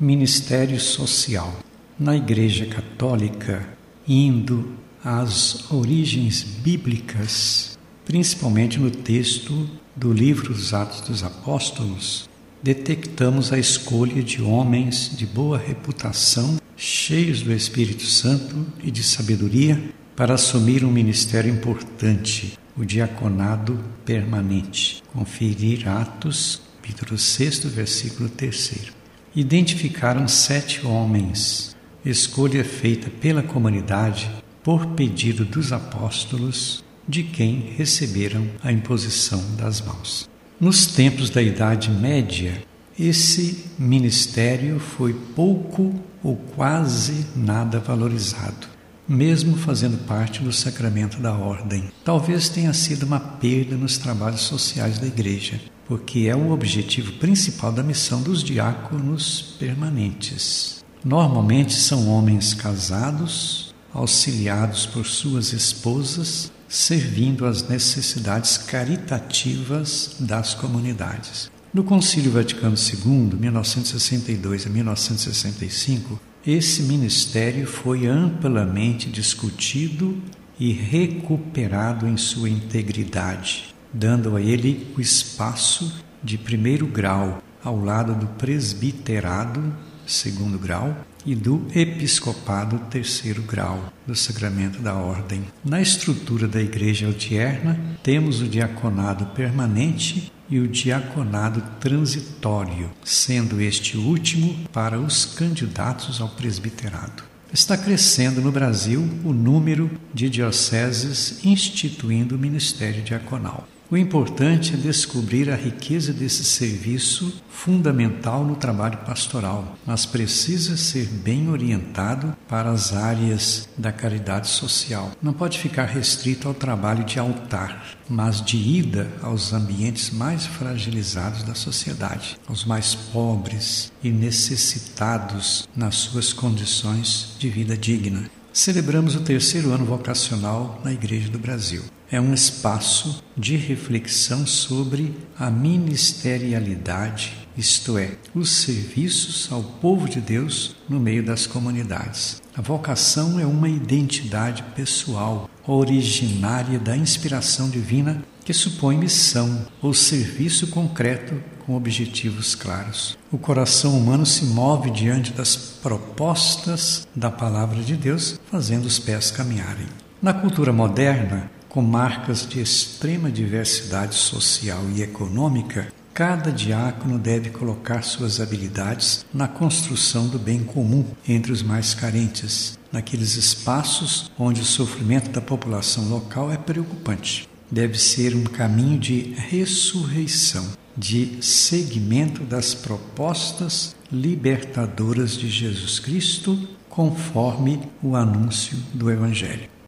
Ministério Social. Na Igreja Católica, indo às origens bíblicas, principalmente no texto do livro dos Atos dos Apóstolos, detectamos a escolha de homens de boa reputação, cheios do Espírito Santo e de sabedoria, para assumir um ministério importante, o diaconado permanente. Conferir Atos, capítulo 6, versículo 3. Identificaram sete homens, escolha feita pela comunidade por pedido dos apóstolos, de quem receberam a imposição das mãos. Nos tempos da Idade Média, esse ministério foi pouco ou quase nada valorizado, mesmo fazendo parte do sacramento da ordem. Talvez tenha sido uma perda nos trabalhos sociais da igreja, porque é o objetivo principal da missão dos diáconos permanentes. Normalmente são homens casados, auxiliados por suas esposas servindo às necessidades caritativas das comunidades. No Concílio Vaticano II, 1962 a 1965, esse ministério foi amplamente discutido e recuperado em sua integridade, dando a ele o espaço de primeiro grau ao lado do presbiterado, segundo grau, e do episcopado terceiro grau do sacramento da ordem. Na estrutura da igreja altierna, temos o diaconado permanente e o diaconado transitório, sendo este último para os candidatos ao presbiterado. Está crescendo no Brasil o número de dioceses instituindo o ministério diaconal. O importante é descobrir a riqueza desse serviço fundamental no trabalho pastoral, mas precisa ser bem orientado para as áreas da caridade social. Não pode ficar restrito ao trabalho de altar, mas de ida aos ambientes mais fragilizados da sociedade, aos mais pobres e necessitados nas suas condições de vida digna. Celebramos o terceiro ano vocacional na Igreja do Brasil. É um espaço de reflexão sobre a ministerialidade, isto é, os serviços ao povo de Deus no meio das comunidades. A vocação é uma identidade pessoal, originária da inspiração divina que supõe missão ou serviço concreto com objetivos claros. O coração humano se move diante das propostas da palavra de Deus, fazendo os pés caminharem. Na cultura moderna, com marcas de extrema diversidade social e econômica, cada diácono deve colocar suas habilidades na construção do bem comum entre os mais carentes, naqueles espaços onde o sofrimento da população local é preocupante. Deve ser um caminho de ressurreição, de seguimento das propostas libertadoras de Jesus Cristo, conforme o anúncio do Evangelho.